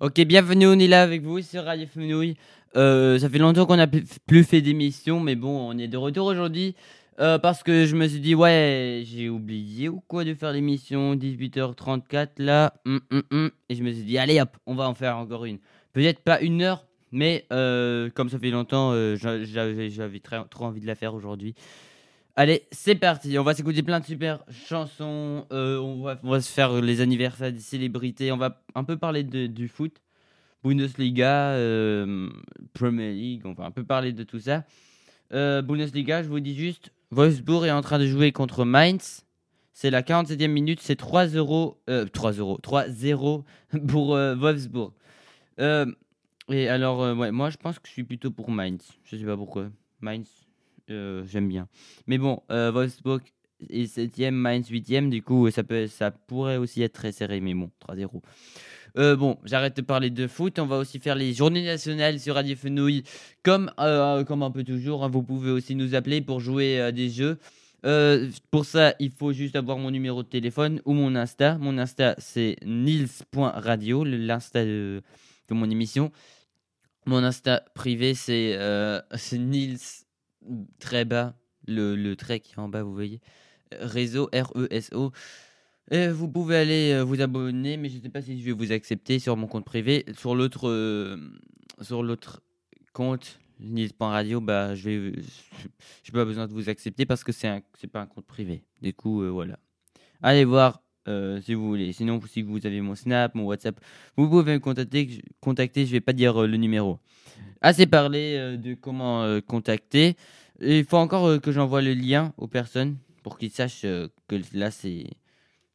Ok, bienvenue, on est là avec vous sur Radio Fenouille. Euh, ça fait longtemps qu'on n'a plus fait d'émission, mais bon, on est de retour aujourd'hui. euh, parce que je me suis dit, ouais, j'ai oublié ou quoi de faire l'émission 18h34 là. hum, hum, hum. Et je me suis dit, allez hop, on va en faire encore une. Peut-être pas une heure, mais euh, comme ça fait longtemps, j'a- j'avais trop envie de la faire aujourd'hui. Allez, c'est parti. On va s'écouter plein de super chansons. euh, on, va, se faire les anniversaires des célébrités. On va un peu parler de- du foot. Bundesliga, euh, Premier League. On va un peu parler de tout ça. Euh, Bundesliga, je vous dis juste Wolfsburg est en train de jouer contre Mainz. C'est la 47e minute. C'est 3-0. Euh, 3-0. 3-0 pour Wolfsburg. Et alors, moi, je pense que je suis plutôt pour Mainz. Je sais pas pourquoi. Mainz, euh, j'aime bien. Mais bon, euh, Wolfsburg est 7ème, Mainz 8ème, du coup, ça, peut, ça pourrait aussi être très serré, mais bon, 3-0. Euh, bon, j'arrête de parler de foot, on va aussi faire les journées nationales sur Radio Fenouille, comme, euh, comme un peu toujours, hein, vous pouvez aussi nous appeler pour jouer à des jeux. Pour ça, il faut juste avoir mon numéro de téléphone ou mon Insta. Mon Insta, c'est nils.radio, l'Insta de, mon émission. Mon Insta privé, c'est euh, Nils très bas, le, le trait qui est en bas, vous voyez. Euh, Réseau R-E-S-O. Et vous pouvez aller euh, vous abonner, mais je ne sais pas si je vais vous accepter sur mon compte privé. Sur l'autre euh, sur l'autre compte, Nils.radio, bah, je vais, j'ai pas besoin de vous accepter parce que c'est un, pas un compte privé. Du coup, voilà. Allez voir si vous voulez. Sinon, si vous avez mon Snap, mon WhatsApp, vous pouvez me contacter. contacter je vais pas dire le numéro. Assez parlé euh, de comment euh, contacter. Il faut encore euh, que j'envoie le lien aux personnes pour qu'ils sachent que là c'est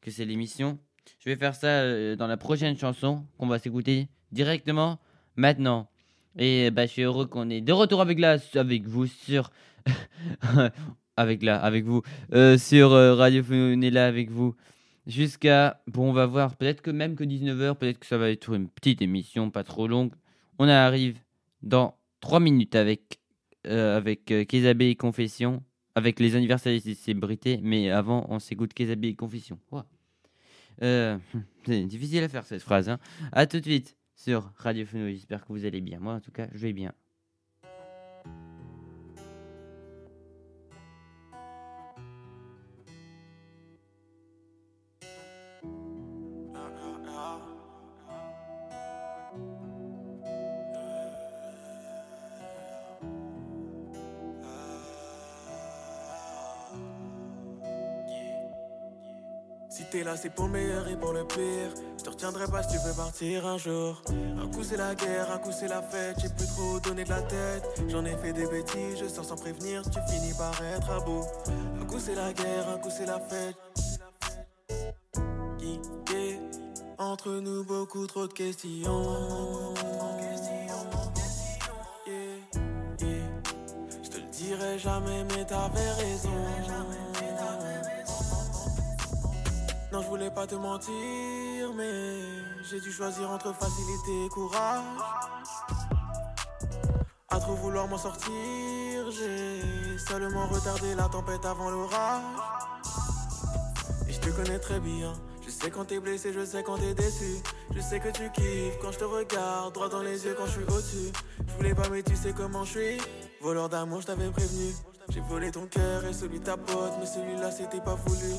que c'est l'émission. Je vais faire ça dans la prochaine chanson qu'on va s'écouter directement maintenant. Et bah, je suis heureux qu'on est de retour avec là avec vous sur avec là avec vous sur Radio là avec vous jusqu'à bon on va voir peut-être que même que 19h peut-être que ça va être une petite émission pas trop longue on arrive dans 3 minutes avec euh, avec euh, et Confession avec les anniversaires des célébrités mais avant on s'écoute Kézabé et Confession. Euh, c'est difficile à faire cette phrase hein. à tout de suite sur Radio Fenouille j'espère que vous allez bien moi en tout cas je vais bien c'est pour le meilleur et pour le pire. Je te retiendrai pas si tu veux partir un jour. Un coup c'est la guerre, un coup c'est la fête. J'ai plus trop donné de la tête. J'en ai fait des bêtises, je sors sans prévenir. Tu finis par être à bout. Un coup c'est la guerre, un coup c'est la fête. Entre nous beaucoup trop de questions. Yeah, yeah. Je te le dirai jamais, mais t'avais raison. Non, je voulais pas te mentir, mais j'ai dû choisir entre facilité et courage. À trop vouloir m'en sortir, j'ai seulement retardé la tempête avant l'orage. Et je te connais très bien. Je sais quand t'es blessé, je sais quand t'es déçu. Je sais que tu kiffes quand je te regarde droit dans les yeux quand je suis au-dessus. Je voulais pas, mais tu sais comment je suis. Voleur d'amour, je t'avais prévenu. J'ai volé ton cœur et celui de ta pote, mais celui-là c'était pas voulu.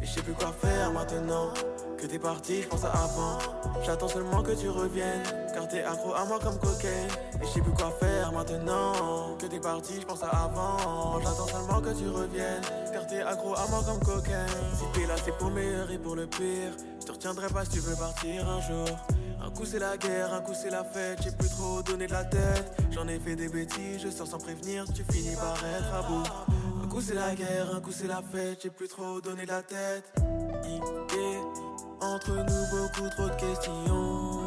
Et je sais plus quoi faire maintenant. Que t'es parti, je pense à avant. J'attends seulement que tu reviennes. Car t'es accro à moi comme cocaine. Et je sais plus quoi faire maintenant. Que t'es parti, je pense à avant. J'attends seulement que tu reviennes. Car t'es accro à moi comme cocaine. Si t'es là, c'est pour le meilleur et pour le pire. Je te retiendrai pas si tu veux partir un jour. Un coup c'est la guerre, un coup c'est la fête, j'ai plus trop donné de la tête. J'en ai fait des bêtises, je sors sans prévenir, tu finis par être à bout. Un coup c'est la guerre, un coup c'est la fête, j'ai plus trop donné de la tête. Entre nous beaucoup trop de questions.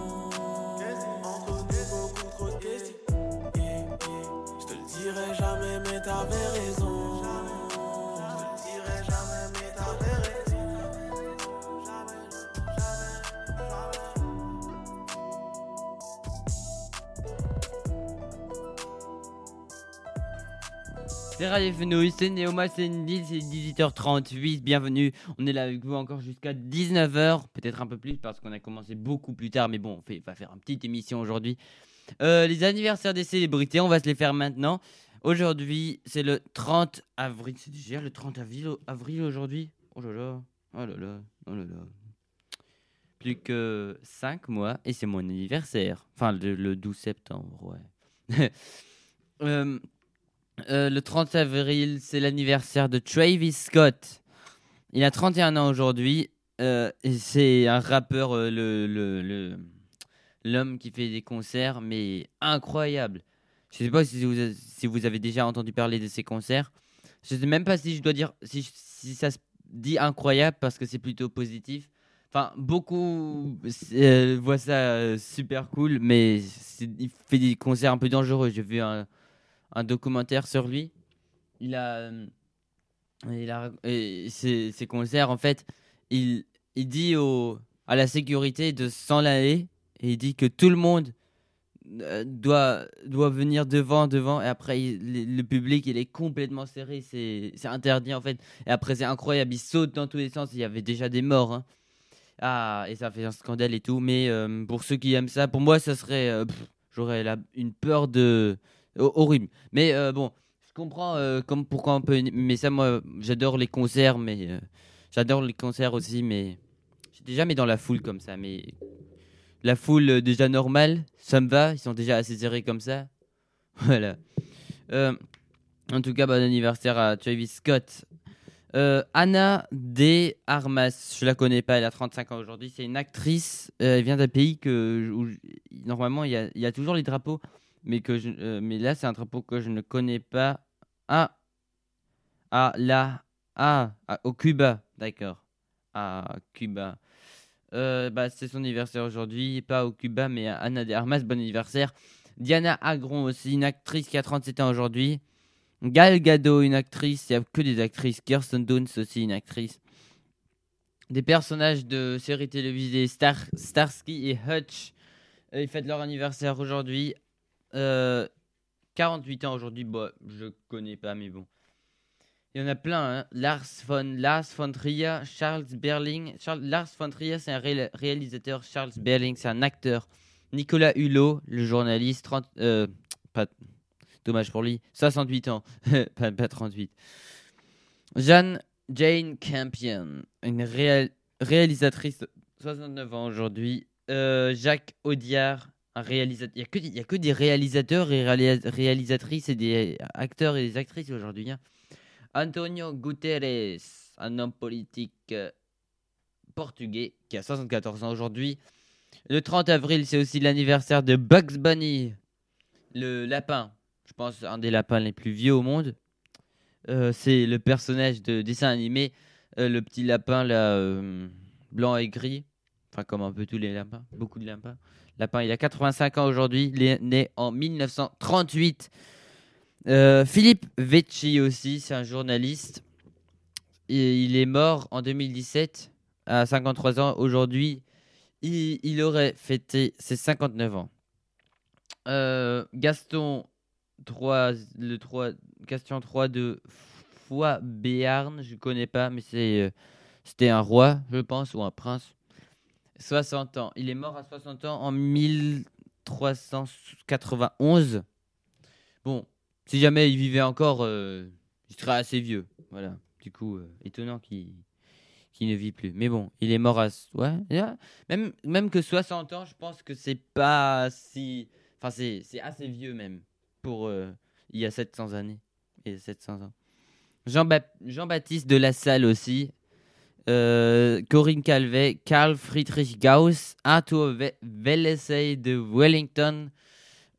Fenouille, c'est Néoma, c'est Nil, c'est 18h38, bienvenue. On est là avec vous encore jusqu'à 19h, peut-être un peu plus parce qu'on a commencé beaucoup plus tard, mais bon, on va faire une petite émission aujourd'hui. Euh, les anniversaires des célébrités, on va se les faire maintenant. Aujourd'hui, c'est le 30 avril. C'est déjà le 30 avril, avril aujourd'hui? Oh là là, oh là là, oh là là. Plus que 5 mois et c'est mon anniversaire. Enfin, le, le 12 septembre, ouais. Euh, euh, le 30 avril, c'est l'anniversaire de Travis Scott. Il a 31 ans aujourd'hui. euh, c'est un rappeur, euh, l'homme qui fait des concerts, mais incroyable. Je sais pas si vous, avez déjà entendu parler de ces concerts. Je sais même pas si je dois dire si, si ça se dit incroyable parce que c'est plutôt positif. Enfin, beaucoup voient ça super cool, mais il fait des concerts un peu dangereux. J'ai vu un, un documentaire sur lui. Il a, euh, il a et ses, ses concerts en fait, il, il dit au, à la sécurité de s'en aller et il dit que tout le monde euh, doit, doit venir devant, devant, et après le, public il est complètement serré, c'est interdit en fait. Et après c'est incroyable, il saute dans tous les sens, il y avait déjà des morts. hein. Ah, et ça fait un scandale et tout, mais euh, pour ceux qui aiment ça, pour moi ça serait. euh, J'aurais une peur de. Ho- horrible. Mais euh, bon, je comprends euh, comme pourquoi on peut aimer ça. Moi j'adore les concerts, mais. euh, j'adore les concerts aussi, mais. J'étais jamais dans la foule comme ça, mais la foule déjà normale, ça me va, ils sont déjà assez serrés comme ça. Voilà. En tout cas, bon anniversaire à Travis Scott. Anna De Armas, je la connais pas, elle a 35 ans aujourd'hui, c'est une actrice, elle vient d'un pays que, où normalement il y il y a toujours les drapeaux, mais, que je, euh, mais là c'est un drapeau que je ne connais pas. Ah, ah là, ah, ah, au Cuba, d'accord. Ah, Cuba. Euh, bah, c'est son anniversaire aujourd'hui, pas au Cuba, mais à Anna de Armas, bon anniversaire. Diana Agron aussi, une actrice qui a 37 ans aujourd'hui. Gal Gadot, une actrice, il n'y a que des actrices. Kirsten Dunst aussi, une actrice. Des personnages de séries télévisées, Star, Starsky et Hutch, ils fêtent leur anniversaire aujourd'hui. Euh, 48 ans aujourd'hui, bon, je connais pas, mais bon. Il y en a plein, hein. Lars von, Lars von Trier, Charles Berling. Charles, Lars von Trier, c'est un ré- réalisateur. Charles Berling, c'est un acteur. Nicolas Hulot, le journaliste, 30, euh, dommage pour lui, 68 ans, pas, pas 38. Jeanne Jane Campion, une réal- réalisatrice, 69 ans aujourd'hui. Euh, Jacques Audiard, un. Il n'y a, que des- réalisateurs et réalis- réalisatrices et des acteurs et des actrices aujourd'hui. hein. Antonio Guterres, un homme politique euh, portugais qui a 74 ans aujourd'hui. Le 30 avril, c'est aussi l'anniversaire de Bugs Bunny, le lapin. Je pense un des lapins les plus vieux au monde. Euh, c'est le personnage de dessin animé, euh, le petit lapin là, blanc et gris. Enfin, comme un peu tous les lapins, beaucoup de lapins. Lapin, il a 85 ans aujourd'hui, il est né en 1938. Euh, Philippe Vecchi aussi, c'est un journaliste. Il est mort en 2017 à 53 ans. Aujourd'hui, il, aurait fêté ses 59 ans. Euh, Gaston 3, le 3, Gaston 3 de Foix Béarn, je connais pas, mais c'est, euh, c'était un roi, je pense, ou un prince. 60 ans. Il est mort à 60 ans en 1391. Bon, si jamais il vivait encore, euh, il serait assez vieux. Voilà. Du coup, euh, étonnant qu'il ne vit plus. Mais bon, il est mort à. Ouais, même, même que 60 ans, je pense que c'est pas si. Enfin, c'est assez vieux même. Pour. euh, il y a 700 années. A 700 ans. Jean-Ba- Jean-Baptiste de la Salle aussi. Euh, Corinne Calvet, Karl Friedrich Gauss, Arthur Ve- Wellesley de Wellington,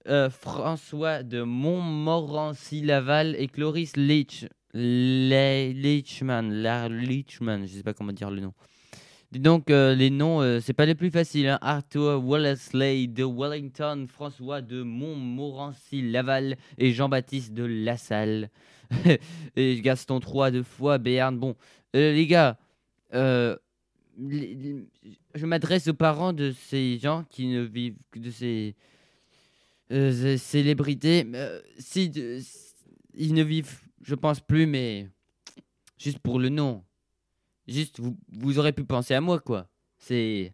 euh, François de Montmorency-Laval et Cloris Leach, Le- Leachman, la Leachman, je sais pas comment dire le nom. Donc, euh, les noms, euh, c'est pas les plus faciles. Hein. Arthur Wellesley de Wellington, François de Montmorency-Laval et Jean-Baptiste de La Salle. et Gaston III de Foix, Béarn. Bon, les gars, euh, je m'adresse aux parents de ces gens qui ne vivent que de ces, euh, célébrités. Euh, si ils ne vivent je pense plus, mais juste pour le nom. Juste, vous, vous aurez pu penser à moi, quoi. C'est,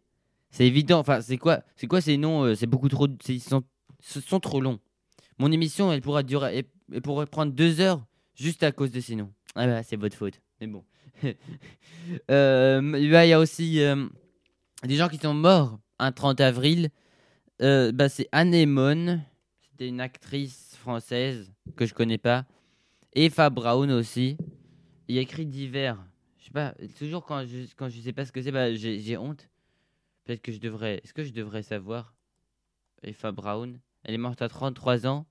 c'est évident. Enfin, c'est quoi, c'est quoi ces noms euh, C'est beaucoup trop, ils sont, ce sont trop longs. Mon émission, elle pourra durer, elle, elle pourrait prendre deux heures juste à cause de ces noms. Ah bah, c'est votre faute. Mais bon. Euh, Il y a aussi euh, des gens qui sont morts un 30 avril. Euh, bah, c'est Anémone. C'était une actrice française que je connais pas. Eva Brown aussi. Il y a écrit divers. Je sais pas, toujours quand je, quand je sais pas ce que c'est, bah, j'ai honte. Peut-être que je devrais. Est-ce que je devrais savoir? Eva Brown. Elle est morte à 33 ans.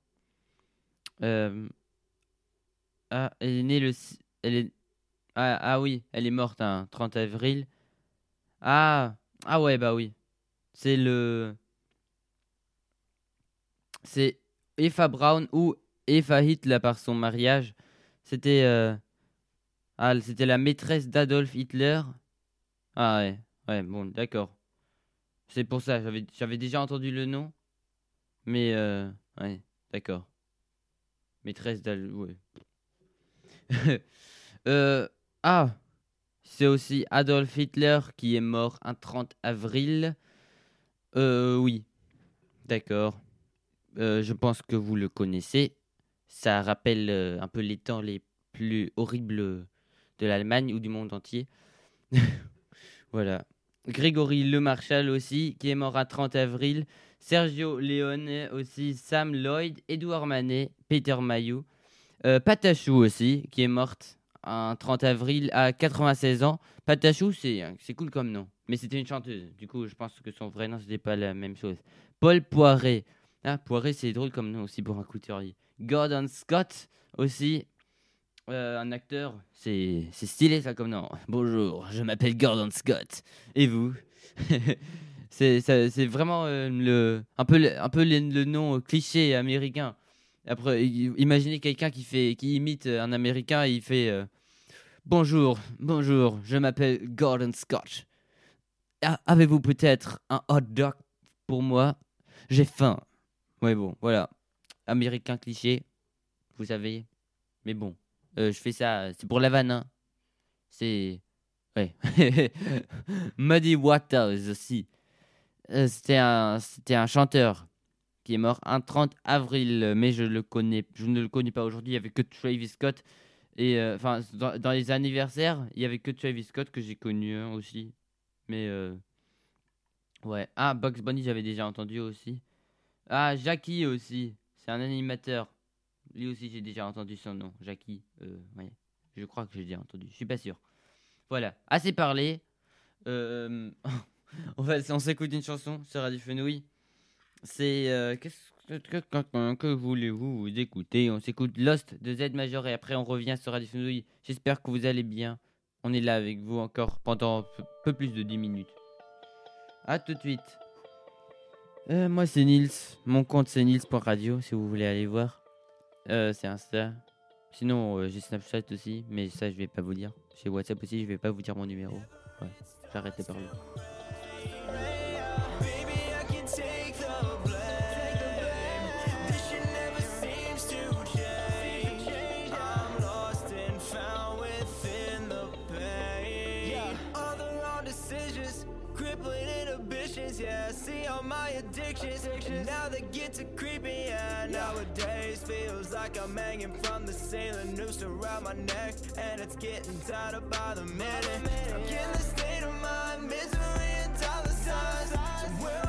Ah, elle est née le. Elle. Ah, ah oui, elle est morte un 30 avril. Ah, ah ouais, bah oui. C'est le. C'est Eva Brown ou Eva Hitler par son mariage. C'était. euh, Ah, c'était la maîtresse d'Adolf Hitler. Ah ouais, ouais, bon, d'accord. C'est pour ça, j'avais j'avais déjà entendu le nom. Mais, euh, ouais, d'accord. Maîtresse d'Adolf. Ouais. Euh, ah, c'est aussi Adolf Hitler qui est mort un 30 avril. Euh, oui, d'accord. Euh, je pense que vous le connaissez. Ça rappelle euh, un peu les temps les plus horribles de l'Allemagne ou du monde entier. voilà. Grégory Le Marchal aussi, qui est mort un 30 avril. Sergio Leone aussi. Sam Lloyd, Edouard Manet, Peter Mayou. Euh, Patachou aussi, qui est morte un 30 avril à 96 ans. Patachou, c'est c'est cool comme nom. Mais c'était une chanteuse. Du coup, je pense que son vrai nom, c'était pas la même chose. Paul Poiret. Ah, Poiret, c'est drôle comme nom aussi pour un couturier. Gordon Scott aussi. Euh, un acteur, c'est stylé ça comme nom. Bonjour, je m'appelle Gordon Scott. Et vous? C'est vraiment euh, le, un peu, le, un peu le, nom euh, cliché américain. Après, imaginez quelqu'un qui qui imite un Américain et il fait Bonjour, bonjour, je m'appelle Gordon Scott. Ah, Avez-vous peut-être un hot dog pour moi? J'ai faim. Ouais, bon, voilà. Américain cliché, vous savez. Mais bon, euh, je fais ça, c'est pour la vanne. hein. C'est. Ouais. Muddy Waters aussi. Euh, c'était un, c'était un chanteur qui est mort un 30 avril, mais je le connais, je ne le connais pas aujourd'hui. Avait que Travis Scott et euh, enfin dans, les anniversaires, il y avait que Travis Scott que j'ai connu hein, aussi. Mais euh, ouais, ah Bugs Bunny j'avais déjà entendu aussi. Ah Jackie aussi, c'est un animateur. Lui aussi j'ai déjà entendu son nom, Jackie. Euh, ouais, je crois que j'ai déjà entendu. Je suis pas sûr. Voilà, assez parlé. Euh, on va, on s'écoute une chanson sur Radio Fenouil. C'est. Qu'est-ce que, voulez-vous vous écouter? On s'écoute Lost de Z Major et après on revient sur Radio Fenouil. J'espère que vous allez bien. On est là avec vous encore pendant peu- peu plus de 10 minutes. A tout de suite. Euh, moi c'est Nils. Mon compte c'est Nils.radio si vous voulez aller voir. Euh, c'est Insta. Sinon euh, j'ai Snapchat aussi, mais ça je vais pas vous dire. J'ai WhatsApp aussi, je vais pas vous dire mon numéro. Ouais, j'arrête de parler. Addictions, and now they get to creeping. Yeah, nowadays feels like I'm hanging from the ceiling, noose around my neck, and it's getting tighter by the minute. Stuck in the state of mind, misery and dollar signs. Somewhere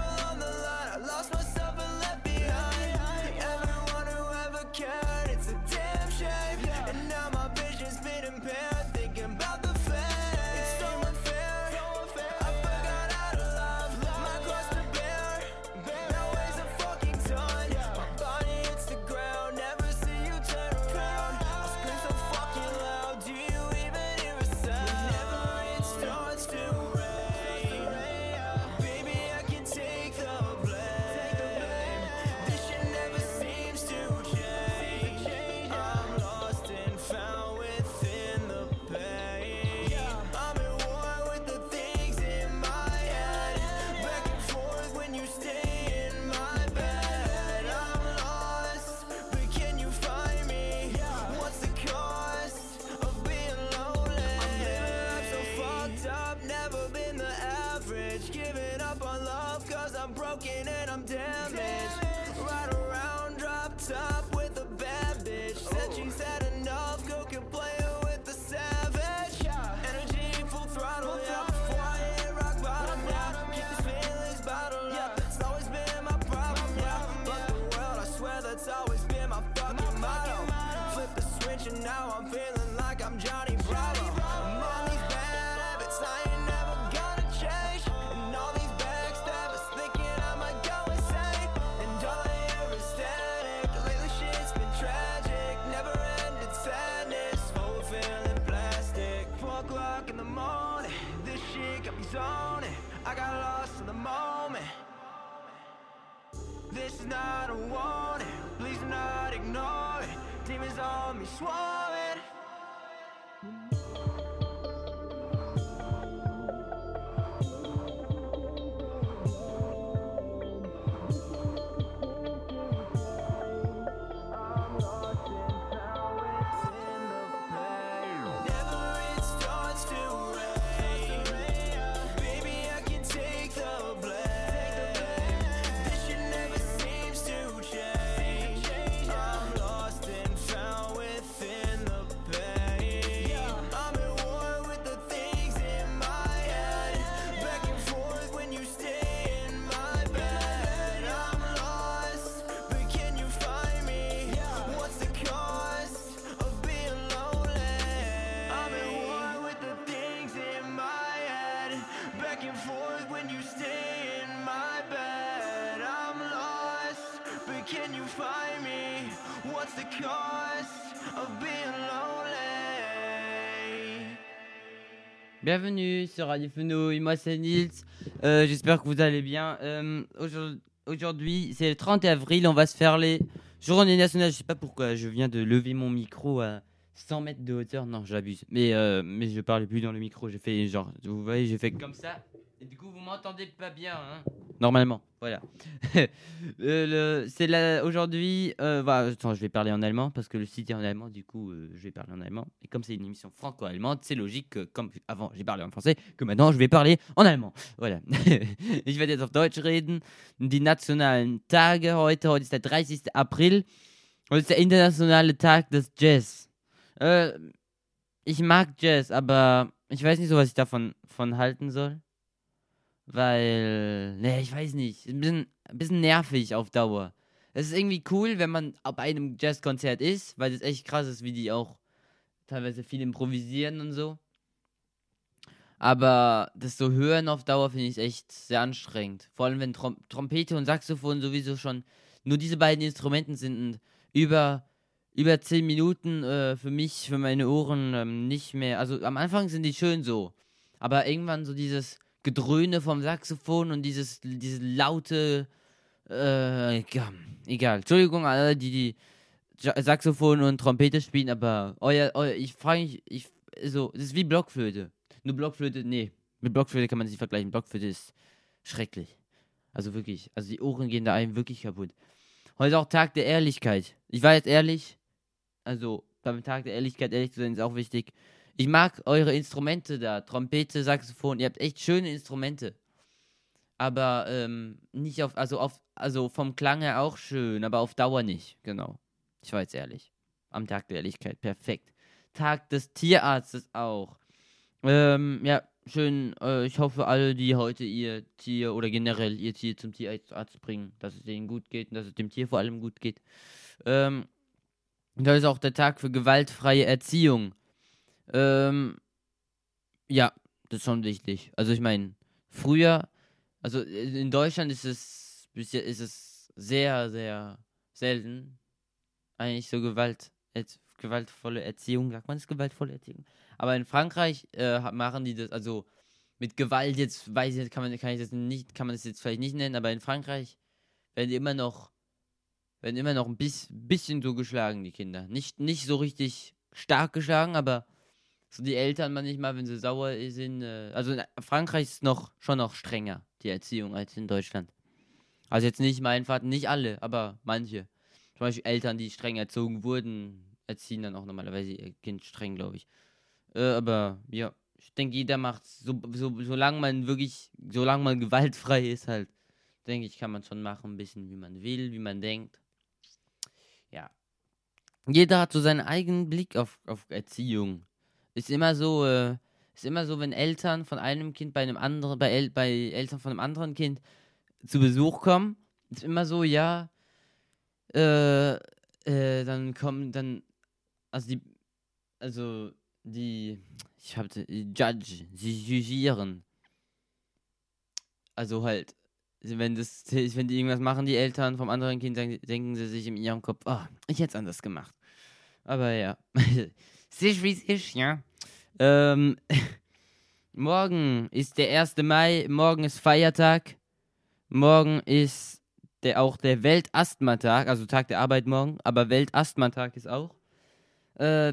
Bienvenue sur Radio Fenouil, moi c'est Nils, Euh, j'espère que vous allez bien. Euh, aujourd- Aujourd'hui, c'est le 30 avril, on va se faire les journées nationales. Je sais pas pourquoi, je viens de lever mon micro à 100 mètres de hauteur. Non, j'abuse. Mais, euh, mais je parlais plus dans le micro, j'ai fait genre, vous voyez, j'ai fait comme ça. Du coup, vous m'entendez pas bien, hein Normalement, voilà. Euh, aujourd'hui. Euh, attends, je vais parler en allemand parce que le site est en allemand. Du coup, euh, je vais parler en allemand. Et comme c'est une émission franco-allemande, c'est logique que, comme avant j'ai parlé en français, que maintenant je vais parler en allemand. Voilà. ich werde jetzt auf Deutsch reden. Die nationalen Tage heute. Heute ist der 30. April. Heute ist der internationale Tag des Jazz. Äh, ich mag Jazz, aber ich weiß nicht so, was ich davon von halten soll. Weil, ne, ich weiß nicht. Ein bisschen, ein bisschen nervig auf Dauer. Es ist irgendwie cool, wenn man bei einem Jazzkonzert ist, weil es echt krass ist, wie die auch teilweise viel improvisieren und so. Aber das so hören auf Dauer finde ich echt sehr anstrengend. Vor allem, wenn Trom Trompete und Saxophon sowieso schon nur diese beiden Instrumenten sind und über, über 10 Minuten äh, für mich, für meine Ohren ähm, nicht mehr. Also am Anfang sind die schön so. Aber irgendwann so dieses Gedröhne vom Saxophon und dieses, dieses laute, äh, egal. Entschuldigung, alle, die die Saxophon und Trompete spielen, aber euer, euer ich frage mich, ich, so, das ist wie Blockflöte. Nur Blockflöte, nee, mit Blockflöte kann man sich vergleichen. Blockflöte ist schrecklich. Also wirklich, also die Ohren gehen da einem wirklich kaputt. Heute ist auch Tag der Ehrlichkeit. Ich war jetzt ehrlich, also beim Tag der Ehrlichkeit ehrlich zu sein ist auch wichtig. Ich mag eure Instrumente da, Trompete, Saxophon, ihr habt echt schöne Instrumente. Aber ähm, nicht auf, also auf, also vom Klang her auch schön, aber auf Dauer nicht, genau. Ich war jetzt ehrlich. Am Tag der Ehrlichkeit, perfekt. Tag des Tierarztes auch. Ähm, ja, schön. Äh, ich hoffe, alle, die heute ihr Tier oder generell ihr Tier zum Tierarzt bringen, dass es denen gut geht und dass es dem Tier vor allem gut geht. Ähm, da ist auch der Tag für gewaltfreie Erziehung. Ähm, ja, das ist schon wichtig. Also ich meine, früher, also in Deutschland ist es bisher ist es sehr, sehr selten. Eigentlich so Gewalt, gewaltvolle Erziehung, sagt man das gewaltvolle Erziehung? Aber in Frankreich äh, machen die das, also mit Gewalt jetzt, weiß ich kann man, kann ich das nicht, kann man das jetzt vielleicht nicht nennen, aber in Frankreich werden die immer noch, werden immer noch ein bis, bisschen so geschlagen, die Kinder. Nicht, nicht so richtig stark geschlagen, aber so die Eltern manchmal, wenn sie sauer sind, äh, also in Frankreich ist noch, schon noch strenger, die Erziehung, als in Deutschland. Also jetzt nicht mein Vater, nicht alle, aber manche. Zum Beispiel Eltern, die streng erzogen wurden, erziehen dann auch normalerweise ihr Kind streng, glaube ich. Äh, aber ja, ich denke, jeder macht so, so, solange man wirklich, solange man gewaltfrei ist, halt, denke ich, kann man schon machen, ein bisschen wie man will, wie man denkt. Ja. Jeder hat so seinen eigenen Blick auf, auf Erziehung. Ist immer so, äh, ist immer so, wenn Eltern von einem Kind bei einem anderen, bei, El bei Eltern von einem anderen Kind zu Besuch kommen, ist immer so, ja, äh, äh, dann kommen, dann, also die, also die, ich hab, die Judge, sie jugieren. Also halt, wenn das, wenn die irgendwas machen, die Eltern vom anderen Kind, dann denken sie sich in ihrem Kopf, oh, ich hätte es anders gemacht. Aber ja, sich wie es ist, ja. Ähm, morgen ist der 1. Mai, morgen ist Feiertag. Morgen ist der, auch der Weltasthmatag, also Tag der Arbeit morgen, aber Weltasthmatag ist auch. Äh,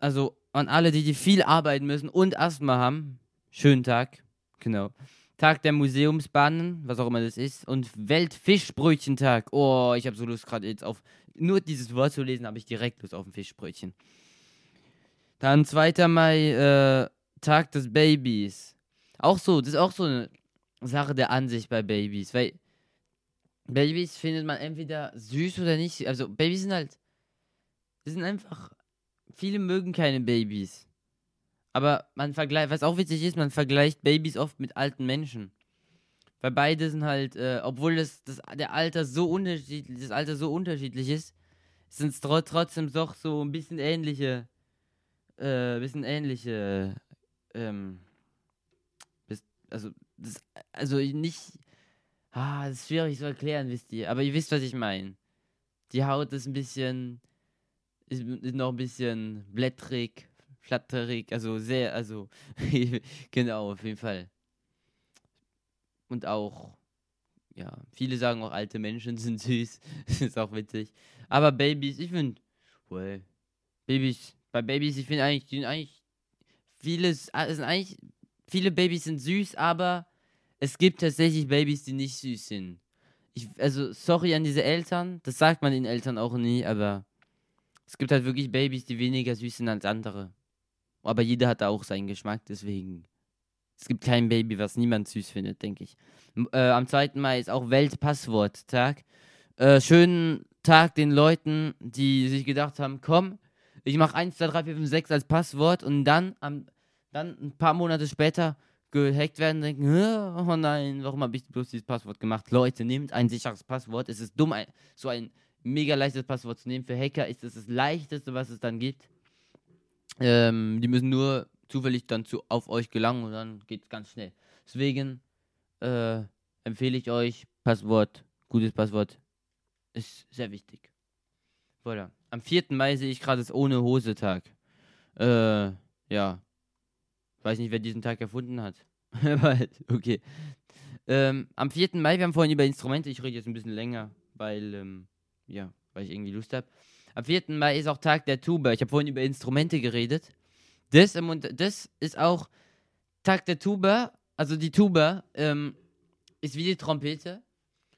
also an alle, die, die viel arbeiten müssen und Asthma haben, schönen Tag, genau. Tag der Museumsbahnen, was auch immer das ist, und Weltfischbrötchentag. Oh, ich habe so Lust gerade jetzt auf, nur dieses Wort zu lesen, habe ich direkt Lust auf ein Fischbrötchen. Dann 2. Mai, äh, Tag des Babys. Auch so, das ist auch so eine Sache der Ansicht bei Babys, weil Babys findet man entweder süß oder nicht. Also Babys sind halt, die sind einfach, viele mögen keine Babys. Aber man vergleicht, was auch witzig ist, man vergleicht Babys oft mit alten Menschen. Weil beide sind halt, äh, obwohl das, das, der Alter so unterschiedlich, das Alter so unterschiedlich ist, sind es tro trotzdem doch so ein bisschen ähnliche, äh, bisschen ähnliche, ähm, bis, also, das, also nicht, ah, das ist schwierig zu erklären, wisst ihr, aber ihr wisst, was ich meine. Die Haut ist ein bisschen, ist, ist noch ein bisschen blättrig, flatterig, also sehr, also genau, auf jeden Fall. Und auch, ja, viele sagen auch, alte Menschen sind süß. ist auch witzig. Aber Babys, ich finde, well, Babys, bei Babys, ich finde eigentlich, die eigentlich, vieles, es sind eigentlich, viele Babys sind süß, aber es gibt tatsächlich Babys, die nicht süß sind. Ich, also, sorry an diese Eltern, das sagt man den Eltern auch nie, aber es gibt halt wirklich Babys, die weniger süß sind als andere. Aber jeder hat da auch seinen Geschmack, deswegen. Es gibt kein Baby, was niemand süß findet, denke ich. Äh, am 2. Mai ist auch Weltpassworttag. Äh, schönen Tag den Leuten, die sich gedacht haben, komm, ich mache 1, 2, 3, 4, 5, 6 als Passwort und dann, am, dann ein paar Monate später gehackt werden und denken, "Hä? oh nein, warum habe ich bloß dieses Passwort gemacht? Leute, nehmt ein sicheres Passwort. Es ist dumm, ein, so ein mega leichtes Passwort zu nehmen. Für Hacker ist es das leichteste, was es dann gibt. Ähm, die müssen nur zufällig dann zu, auf euch gelangen und dann geht es ganz schnell. Deswegen äh, empfehle ich euch Passwort, gutes Passwort, ist sehr wichtig. Voilà. Am 4. Mai sehe ich gerade das Ohne Hose Tag. Äh, ja. Weiß nicht, wer diesen Tag erfunden hat. Aber okay. Ähm, am 4. Mai, wir haben vorhin über Instrumente, ich rede jetzt ein bisschen länger, weil, ähm, ja, weil ich irgendwie Lust habe. Am 4. Mai ist auch Tag der Tuba. Ich habe vorhin über Instrumente geredet. Das, im das ist auch Tag der Tuba. Also die Tuba ähm, ist wie die Trompete,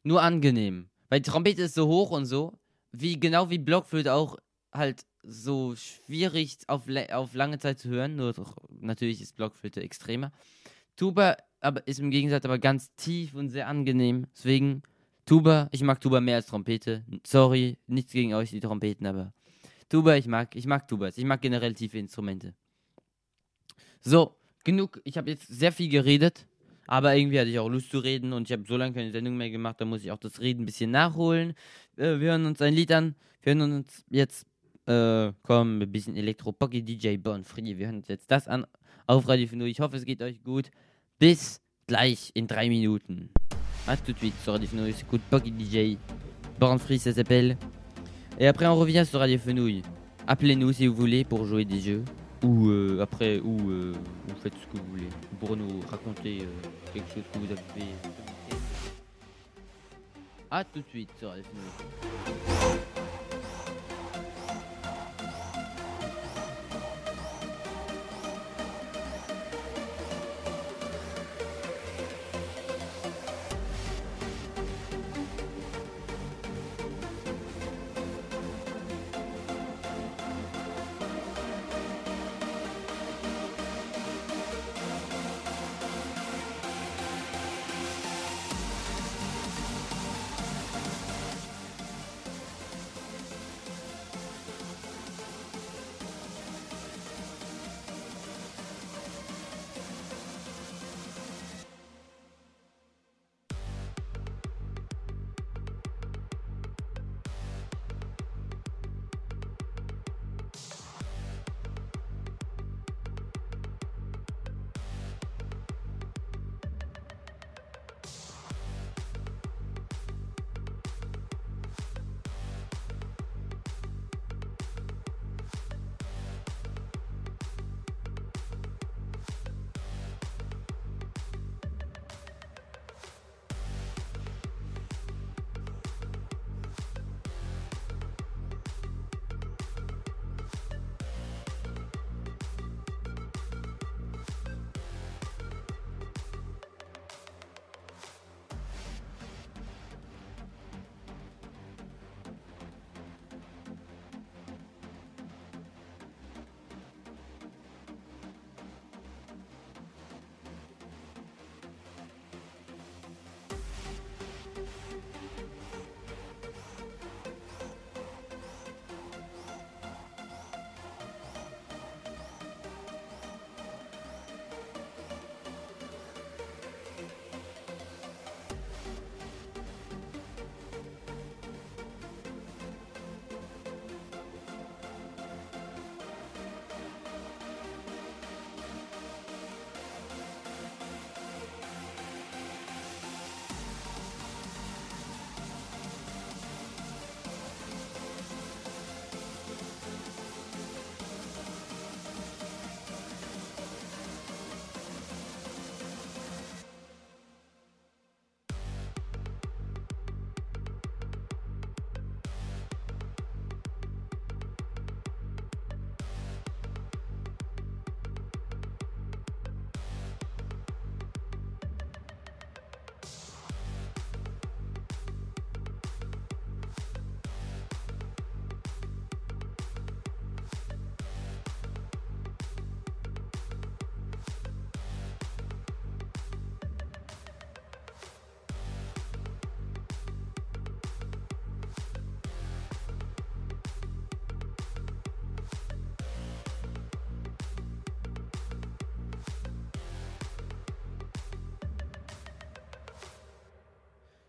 nur angenehm. Weil die Trompete ist so hoch und so, wie genau wie Blockflöte auch halt so schwierig auf, auf lange Zeit zu hören. Nur doch, natürlich ist Blockflöte extremer. Tuba aber ist im Gegensatz aber ganz tief und sehr angenehm. Deswegen Tuba, ich mag Tuba mehr als Trompete. Sorry, nichts gegen euch, die Trompeten, aber Tuba, ich mag, ich mag Tubas. Ich mag generell tiefe Instrumente. So, genug. Ich habe jetzt sehr viel geredet, aber irgendwie hatte ich auch Lust zu reden und ich habe so lange keine Sendung mehr gemacht, da muss ich auch das Reden ein bisschen nachholen. Äh, wir hören uns ein Lied an. Wir hören uns jetzt, äh, komm, ein bisschen Elektro Pocky DJ Bon Free. Wir hören uns jetzt das an auf Radio Finu. Ich hoffe, es geht euch gut. Bis gleich in drei Minuten. À tout de suite sur Radio Fenouil, écoute Pocky DJ. Born Free, ça s'appelle. Et après, on revient sur Radio Fenouil. Appelez-nous si vous voulez pour jouer des jeux. Ou euh, après, ou euh, vous faites ce que vous voulez. Pour nous raconter euh, quelque chose que vous avez fait. A tout de suite sur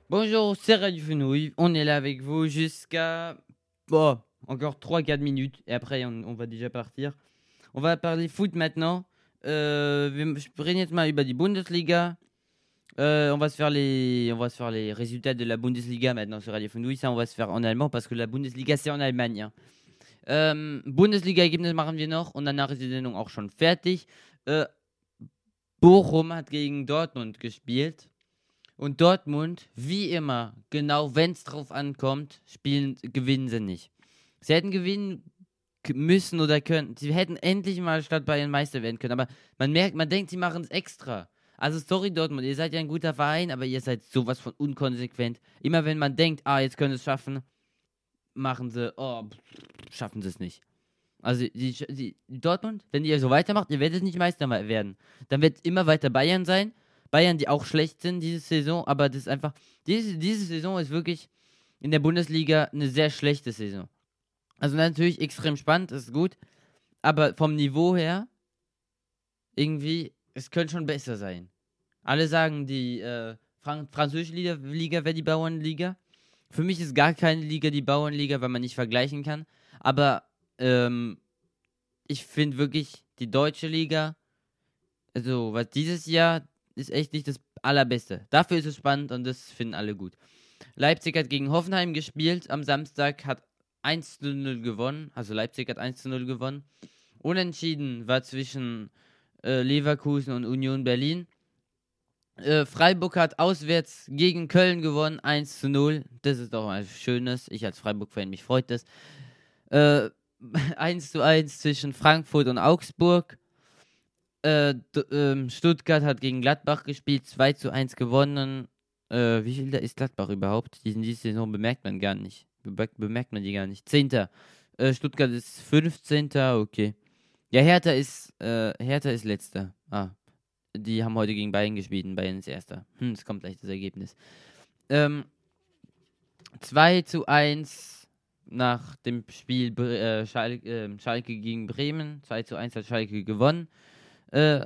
Bonjour, c'est Radio Fenouille. On est là avec vous jusqu'à. Bon, encore 3-4 minutes. Et après, on, va déjà partir. On va parler foot maintenant. Euh, sprechen jetzt mal Bundesliga. Euh, on, va se faire les, on va se faire les résultats de la Bundesliga maintenant sur Radio Fenouille. Ça, on va se faire en allemand parce que la Bundesliga, c'est en Allemagne. Bundesliga-Ergebnis machen wir noch und danach ist die Sendung auch schon fertig. Bochum hat gegen Dortmund gespielt. Und Dortmund, wie immer, genau wenn es drauf ankommt, spielen, gewinnen sie nicht. Sie hätten gewinnen müssen oder können. Sie hätten endlich mal statt Bayern Meister werden können. Aber man merkt, man denkt, sie machen es extra. Also sorry Dortmund, ihr seid ja ein guter Verein, aber ihr seid sowas von unkonsequent. Immer wenn man denkt, ah, jetzt können sie es schaffen, machen sie, oh, schaffen sie es nicht. Also die, die, Dortmund, wenn ihr so weitermacht, ihr werdet nicht Meister werden. Dann wird immer weiter Bayern sein. Bayern, die auch schlecht sind diese Saison, aber das ist einfach, diese, diese Saison ist wirklich in der Bundesliga eine sehr schlechte Saison. Also natürlich extrem spannend, ist gut, aber vom Niveau her, irgendwie, es könnte schon besser sein. Alle sagen, die äh, Fran französische Liga, Liga wäre die Bauernliga. Für mich ist gar keine Liga die Bauernliga, weil man nicht vergleichen kann. Aber ähm, ich finde wirklich die deutsche Liga, also was dieses Jahr ist echt nicht das allerbeste. Dafür ist es spannend und das finden alle gut. Leipzig hat gegen Hoffenheim gespielt am Samstag, hat 1 zu 0 gewonnen. Also Leipzig hat 1 zu 0 gewonnen. Unentschieden war zwischen äh, Leverkusen und Union Berlin. Äh, Freiburg hat auswärts gegen Köln gewonnen, 1 zu 0. Das ist doch mal Schönes. Ich als Freiburg-Fan, mich freut das. Äh, 1 zu 1 zwischen Frankfurt und Augsburg. Äh, ähm, Stuttgart hat gegen Gladbach gespielt, 2 zu 1 gewonnen. Äh, wie viel da ist Gladbach überhaupt? Diese Saison bemerkt man gar nicht. Bemerkt, bemerkt man die gar nicht. 10. Äh, Stuttgart ist 15. Okay. Ja, Hertha ist, äh, Hertha ist letzter. Ah. Die haben heute gegen Bayern gespielt und Bayern ist erster. Hm, es kommt gleich das Ergebnis. Ähm, 2 zu 1 nach dem Spiel äh, Schalke, äh, Schalke gegen Bremen. 2 zu 1 hat Schalke gewonnen. Äh,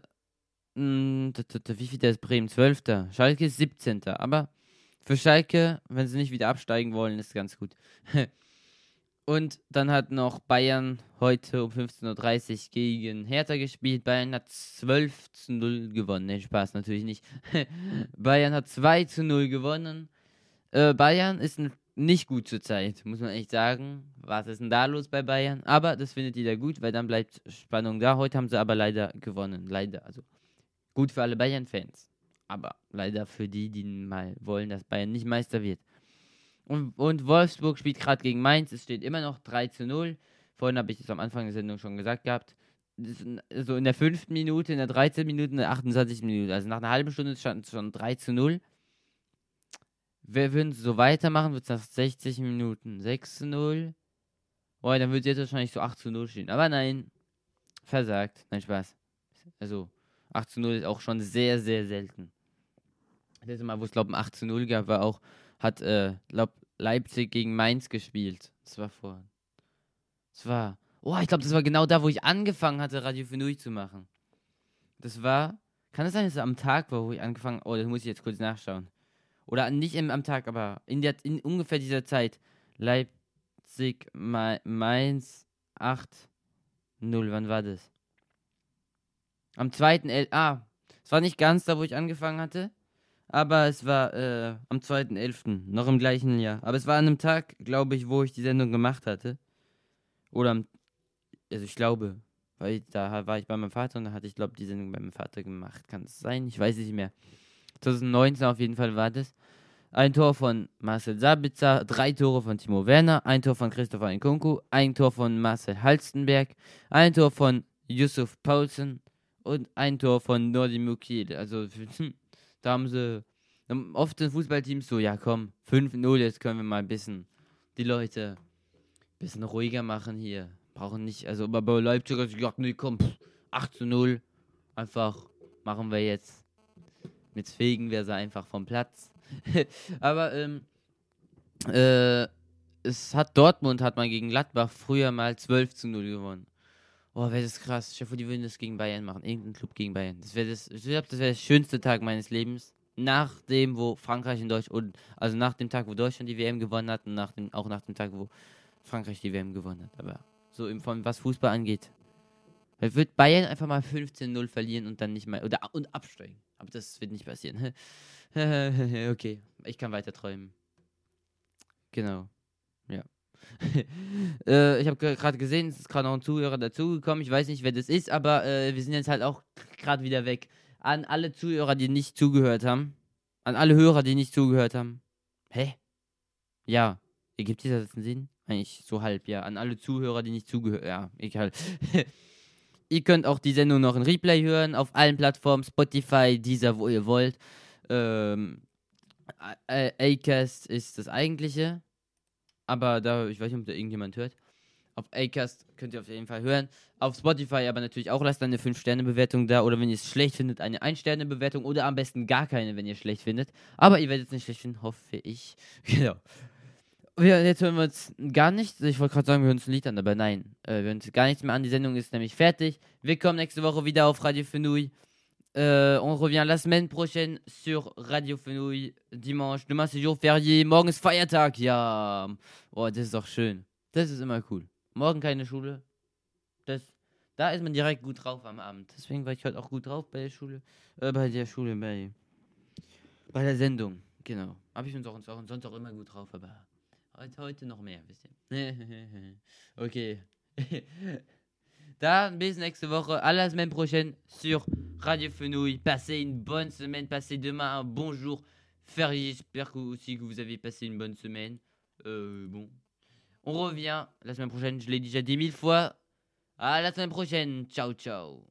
t- wie viel ist Bremen? 12. Schalke ist 17. Aber für Schalke, wenn sie nicht wieder absteigen wollen, ist ganz gut. Und dann hat noch Bayern heute um 15.30 Uhr gegen Hertha gespielt. Bayern hat 12 zu 0 gewonnen. Ne, Spaß natürlich nicht. Bayern hat 2 zu 0 gewonnen. Äh, Bayern ist n- nicht gut zurzeit, muss man echt sagen. Was ist denn da los bei Bayern? Aber das findet jeder gut, weil dann bleibt Spannung da. Heute haben sie aber leider gewonnen. Leider. Also gut für alle Bayern-Fans. Aber leider für die, die mal wollen, dass Bayern nicht Meister wird. Und, und Wolfsburg spielt gerade gegen Mainz. Es steht immer noch 3 zu 0. Vorhin habe ich es am Anfang der Sendung schon gesagt gehabt. So in der fünften Minute, in der 13. Minute, in der 28. Minute. Also nach einer halben Stunde stand es schon 3 zu 0. Wir würden so weitermachen, wird es nach 60 Minuten 6 zu 0. Boah, dann wird es jetzt wahrscheinlich so 8 zu 0 stehen. Aber nein, versagt. Nein, Spaß. Also 8 zu 0 ist auch schon sehr, sehr selten. Das letzte Mal, wo es, glaube ich, ein 8 zu 0 gab, war auch, hat, äh, glaub, Leipzig gegen Mainz gespielt. Das war vor. Das war. Oh, ich glaube, das war genau da, wo ich angefangen hatte, Radio Fenui zu machen. Das war. Kann es sein, dass es am Tag war, wo ich angefangen Oh, das muss ich jetzt kurz nachschauen. Oder nicht im, am Tag, aber in, der, in ungefähr dieser Zeit. Leipzig, Ma Mainz, 8, 0. Wann war das? Am 2.11. Ah, es war nicht ganz da, wo ich angefangen hatte. Aber es war äh, am 2.11., noch im gleichen Jahr. Aber es war an einem Tag, glaube ich, wo ich die Sendung gemacht hatte. Oder am, also ich glaube, weil da war ich bei meinem Vater und da hatte ich, glaube die Sendung bei meinem Vater gemacht. Kann es sein? Ich weiß es nicht mehr. 2019 auf jeden Fall war das. Ein Tor von Marcel Sabitzer, drei Tore von Timo Werner, ein Tor von Christopher Nkunku, ein Tor von Marcel Halstenberg, ein Tor von Yusuf Paulsen und ein Tor von Nordi Mukiel. Also da haben sie oft sind Fußballteams so, ja komm, 5-0, jetzt können wir mal ein bisschen die Leute ein bisschen ruhiger machen hier. Brauchen nicht, also bei Leipzig hat gesagt, nee, komm, pff, 8 0, einfach machen wir jetzt. Mit fegen wir sie einfach vom Platz. aber ähm, äh, es hat Dortmund hat mal gegen Gladbach früher mal 12 zu 0 gewonnen. Oh, wäre das krass. Ich hoffe, die würden das gegen Bayern machen. Irgendein Club gegen Bayern. Das wäre das, ich glaube, das wäre der schönste Tag meines Lebens. nach dem, wo Frankreich in Deutschland, also nach dem Tag, wo Deutschland die WM gewonnen hat und nach dem, auch nach dem Tag, wo Frankreich die WM gewonnen hat. Aber so im, von was Fußball angeht. Wird Bayern einfach mal 15-0 verlieren und dann nicht mehr, oder und absteigen. Aber das wird nicht passieren. okay, ich kann weiter träumen. Genau. Ja. äh, ich habe gerade gesehen, es ist gerade noch ein Zuhörer dazugekommen. Ich weiß nicht, wer das ist, aber äh, wir sind jetzt halt auch gerade wieder weg. An alle Zuhörer, die nicht zugehört haben. An alle Hörer, die nicht zugehört haben. Hä? Ja. Ergibt dieser Satz einen Sinn? Eigentlich so halb, ja. An alle Zuhörer, die nicht zugehört Ja, egal. ihr könnt auch die Sendung noch in Replay hören. Auf allen Plattformen. Spotify, dieser, wo ihr wollt. Ähm, Acast ist das eigentliche. Aber da, ich weiß nicht, ob da irgendjemand hört. Auf Acast könnt ihr auf jeden Fall hören. Auf Spotify aber natürlich auch lasst eine 5-Sterne-Bewertung da. Oder wenn ihr es schlecht findet, eine 1-Sterne-Bewertung. Oder am besten gar keine, wenn ihr es schlecht findet. Aber ihr werdet es nicht schlecht finden, hoffe ich. Genau. Wir, jetzt hören wir uns gar nichts. Ich wollte gerade sagen, wir hören uns ein Lied an, aber nein. Äh, wir hören uns gar nichts mehr an. Die Sendung ist nämlich fertig. Wir kommen nächste Woche wieder auf Radio Fenouille. Euh, on revient la semaine prochaine sur Radio Fenouille. Dimanche. Demain c'est jour férié. Morgen ist Feiertag. Ja. Oh, das ist doch schön. Das ist immer cool. Morgen keine Schule. Das, da ist man direkt gut drauf am Abend. Deswegen war ich heute auch gut drauf bei der Schule. Äh, bei der Schule, bei, bei der Sendung. Genau. Habe ich uns auch, auch sonst auch immer gut drauf, aber heute, heute noch mehr, wisst ihr. okay. Bis Woche. À la semaine prochaine sur Radio Fenouille. Passez une bonne semaine. Passez demain un bon jour. J'espère aussi que vous avez passé une bonne semaine. Euh, bon. On revient la semaine prochaine. Je l'ai déjà dit mille fois. À la semaine prochaine. Ciao, ciao.